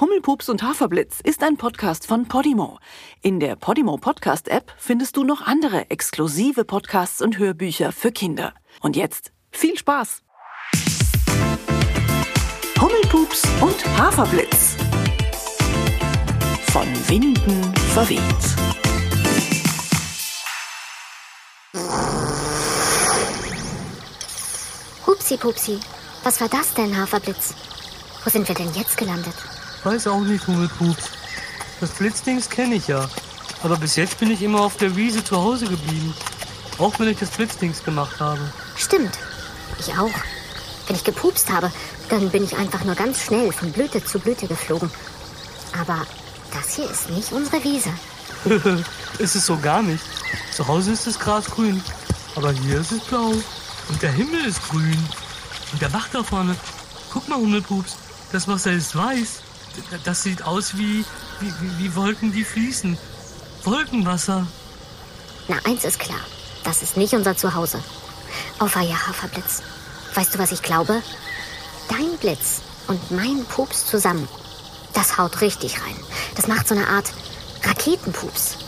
Hummelpups und Haferblitz ist ein Podcast von Podimo. In der Podimo Podcast App findest du noch andere exklusive Podcasts und Hörbücher für Kinder. Und jetzt viel Spaß! Hummelpups und Haferblitz. Von Winden verweht. Hupsi Pupsi, was war das denn, Haferblitz? Wo sind wir denn jetzt gelandet? Weiß auch nicht, Hummelpups. Das Blitzdings kenne ich ja. Aber bis jetzt bin ich immer auf der Wiese zu Hause geblieben. Auch wenn ich das Blitzdings gemacht habe. Stimmt, ich auch. Wenn ich gepupst habe, dann bin ich einfach nur ganz schnell von Blüte zu Blüte geflogen. Aber das hier ist nicht unsere Wiese. ist es so gar nicht. Zu Hause ist das Gras grün. Aber hier ist es blau. Und der Himmel ist grün. Und der Bach da vorne. Guck mal, Hummelpups. Das Wasser ist weiß das sieht aus wie, wie, wie Wolken, die fließen. Wolkenwasser. Na, eins ist klar. Das ist nicht unser Zuhause. Auf ja, Haferblitz. Weißt du, was ich glaube? Dein Blitz und mein Pups zusammen. Das haut richtig rein. Das macht so eine Art Raketenpups.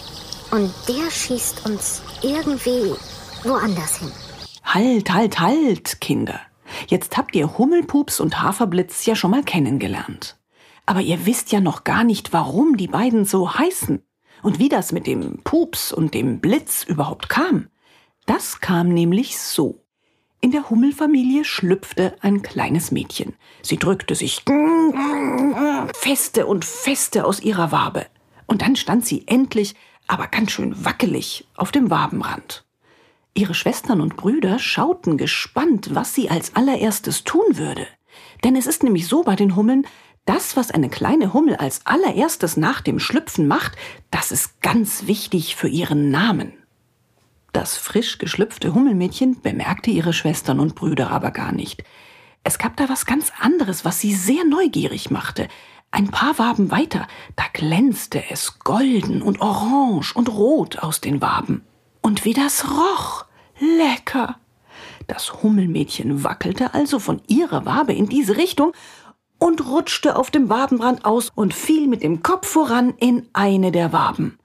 Und der schießt uns irgendwie woanders hin. Halt, halt, halt, Kinder. Jetzt habt ihr Hummelpups und Haferblitz ja schon mal kennengelernt. Aber ihr wisst ja noch gar nicht, warum die beiden so heißen und wie das mit dem Pups und dem Blitz überhaupt kam. Das kam nämlich so. In der Hummelfamilie schlüpfte ein kleines Mädchen. Sie drückte sich feste und feste aus ihrer Wabe. Und dann stand sie endlich, aber ganz schön wackelig, auf dem Wabenrand. Ihre Schwestern und Brüder schauten gespannt, was sie als allererstes tun würde. Denn es ist nämlich so bei den Hummeln, das, was eine kleine Hummel als allererstes nach dem Schlüpfen macht, das ist ganz wichtig für ihren Namen. Das frisch geschlüpfte Hummelmädchen bemerkte ihre Schwestern und Brüder aber gar nicht. Es gab da was ganz anderes, was sie sehr neugierig machte. Ein paar Waben weiter, da glänzte es golden und orange und rot aus den Waben. Und wie das roch! Lecker! Das Hummelmädchen wackelte also von ihrer Wabe in diese Richtung und rutschte auf dem Wabenrand aus und fiel mit dem Kopf voran in eine der Waben.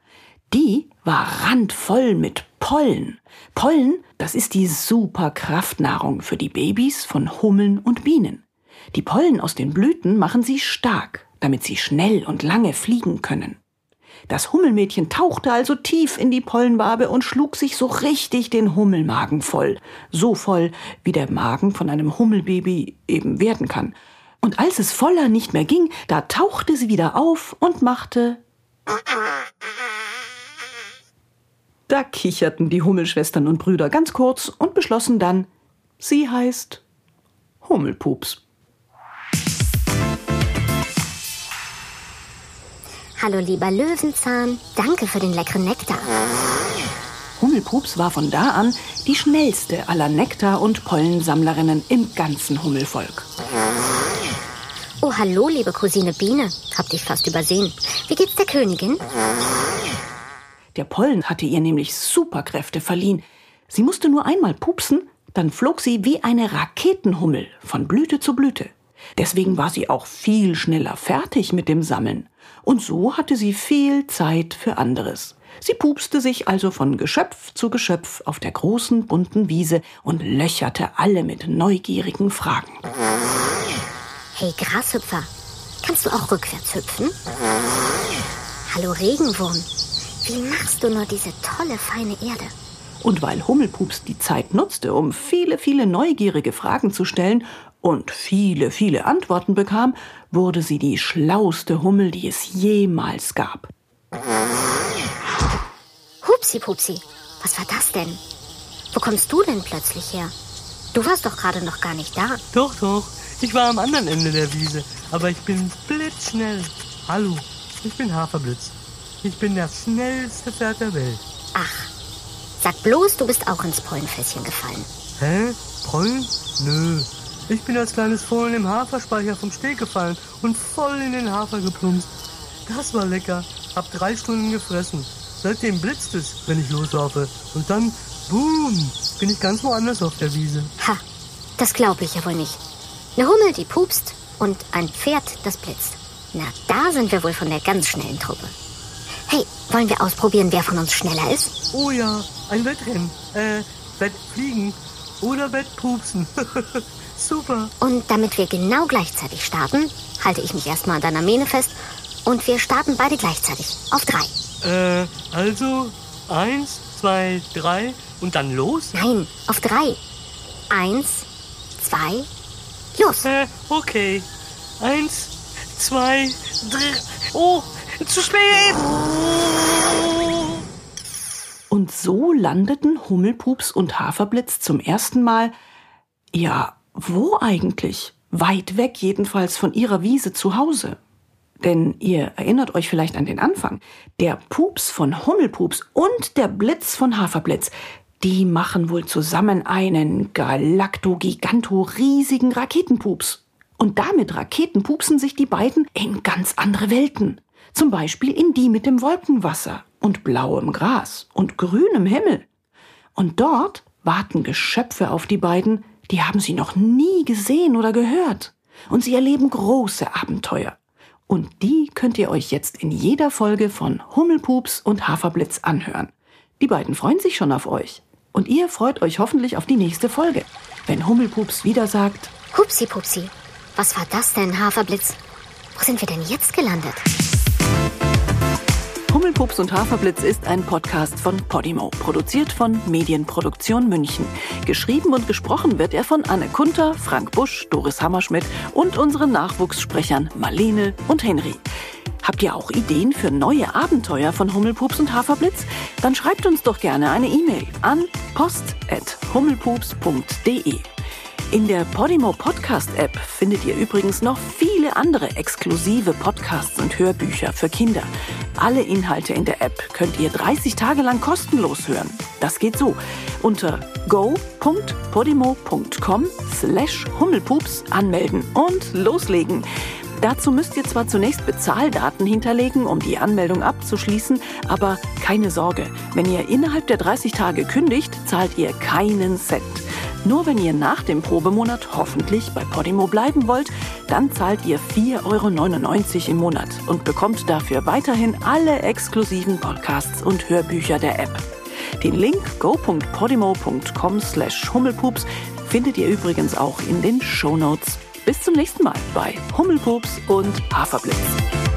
Die war randvoll mit Pollen. Pollen, das ist die Superkraftnahrung für die Babys von Hummeln und Bienen. Die Pollen aus den Blüten machen sie stark, damit sie schnell und lange fliegen können. Das Hummelmädchen tauchte also tief in die Pollenwabe und schlug sich so richtig den Hummelmagen voll. So voll, wie der Magen von einem Hummelbaby eben werden kann. Und als es voller nicht mehr ging, da tauchte sie wieder auf und machte. Da kicherten die Hummelschwestern und Brüder ganz kurz und beschlossen dann, sie heißt Hummelpups. Hallo lieber Löwenzahn, danke für den leckeren Nektar. Hummelpups war von da an die schnellste aller Nektar- und Pollensammlerinnen im ganzen Hummelvolk. Oh, hallo, liebe Cousine Biene. Hab dich fast übersehen. Wie geht's der Königin? Der Pollen hatte ihr nämlich Superkräfte verliehen. Sie musste nur einmal pupsen, dann flog sie wie eine Raketenhummel von Blüte zu Blüte. Deswegen war sie auch viel schneller fertig mit dem Sammeln. Und so hatte sie viel Zeit für anderes. Sie pupste sich also von Geschöpf zu Geschöpf auf der großen bunten Wiese und löcherte alle mit neugierigen Fragen. Hey Grashüpfer, kannst du auch rückwärts hüpfen? Hallo Regenwurm, wie machst du nur diese tolle, feine Erde? Und weil Hummelpups die Zeit nutzte, um viele, viele neugierige Fragen zu stellen und viele, viele Antworten bekam, wurde sie die schlauste Hummel, die es jemals gab. Hupsi Pupsi, was war das denn? Wo kommst du denn plötzlich her? Du warst doch gerade noch gar nicht da. Doch, doch. Ich war am anderen Ende der Wiese, aber ich bin blitzschnell. Hallo, ich bin Haferblitz. Ich bin der schnellste Pferd der Welt. Ach, sag bloß, du bist auch ins Pollenfässchen gefallen. Hä? Pollen? Nö. Ich bin als kleines Fohlen im Haferspeicher vom Steg gefallen und voll in den Hafer geplumpst. Das war lecker. Hab drei Stunden gefressen. Seitdem blitzt es, wenn ich loslaufe. Und dann, boom, bin ich ganz woanders auf der Wiese. Ha, das glaube ich ja wohl nicht. Eine Hummel, die pupst und ein Pferd, das blitzt. Na, da sind wir wohl von der ganz schnellen Truppe. Hey, wollen wir ausprobieren, wer von uns schneller ist? Oh ja, ein Wettrennen. Äh, Wettfliegen oder Wettpupsen. Super. Und damit wir genau gleichzeitig starten, halte ich mich erstmal an deiner Mähne fest und wir starten beide gleichzeitig. Auf drei. Äh, also eins, zwei, drei und dann los? Nein, auf drei. Eins, zwei, los. Äh, okay. Eins, zwei, drei. Oh, zu spät! Und so landeten Hummelpups und Haferblitz zum ersten Mal, ja, wo eigentlich? Weit weg jedenfalls von ihrer Wiese zu Hause. Denn ihr erinnert euch vielleicht an den Anfang. Der Pups von Hummelpups und der Blitz von Haferblitz, die machen wohl zusammen einen galakto-giganto-riesigen Raketenpups. Und damit Raketenpupsen sich die beiden in ganz andere Welten. Zum Beispiel in die mit dem Wolkenwasser und blauem Gras und grünem Himmel. Und dort warten Geschöpfe auf die beiden, die haben sie noch nie gesehen oder gehört. Und sie erleben große Abenteuer. Und die könnt ihr euch jetzt in jeder Folge von Hummelpups und Haferblitz anhören. Die beiden freuen sich schon auf euch. Und ihr freut euch hoffentlich auf die nächste Folge, wenn Hummelpups wieder sagt, Hupsi Pupsi, was war das denn, Haferblitz? Wo sind wir denn jetzt gelandet? Hummelpups und Haferblitz ist ein Podcast von Podimo, produziert von Medienproduktion München. Geschrieben und gesprochen wird er von Anne Kunter, Frank Busch, Doris Hammerschmidt und unseren Nachwuchssprechern Marlene und Henry. Habt ihr auch Ideen für neue Abenteuer von Hummelpups und Haferblitz? Dann schreibt uns doch gerne eine E-Mail an post.hummelpups.de. In der Podimo Podcast App findet ihr übrigens noch viele andere exklusive Podcasts und Hörbücher für Kinder. Alle Inhalte in der App könnt ihr 30 Tage lang kostenlos hören. Das geht so. Unter go.podimo.com slash Hummelpups anmelden und loslegen. Dazu müsst ihr zwar zunächst Bezahldaten hinterlegen, um die Anmeldung abzuschließen, aber keine Sorge, wenn ihr innerhalb der 30 Tage kündigt, zahlt ihr keinen Cent. Nur wenn ihr nach dem Probemonat hoffentlich bei Podimo bleiben wollt, dann zahlt ihr 4,99 Euro im Monat und bekommt dafür weiterhin alle exklusiven Podcasts und Hörbücher der App. Den Link go.podimo.com slash hummelpups findet ihr übrigens auch in den Shownotes. Bis zum nächsten Mal bei Hummelpups und Haferblitz.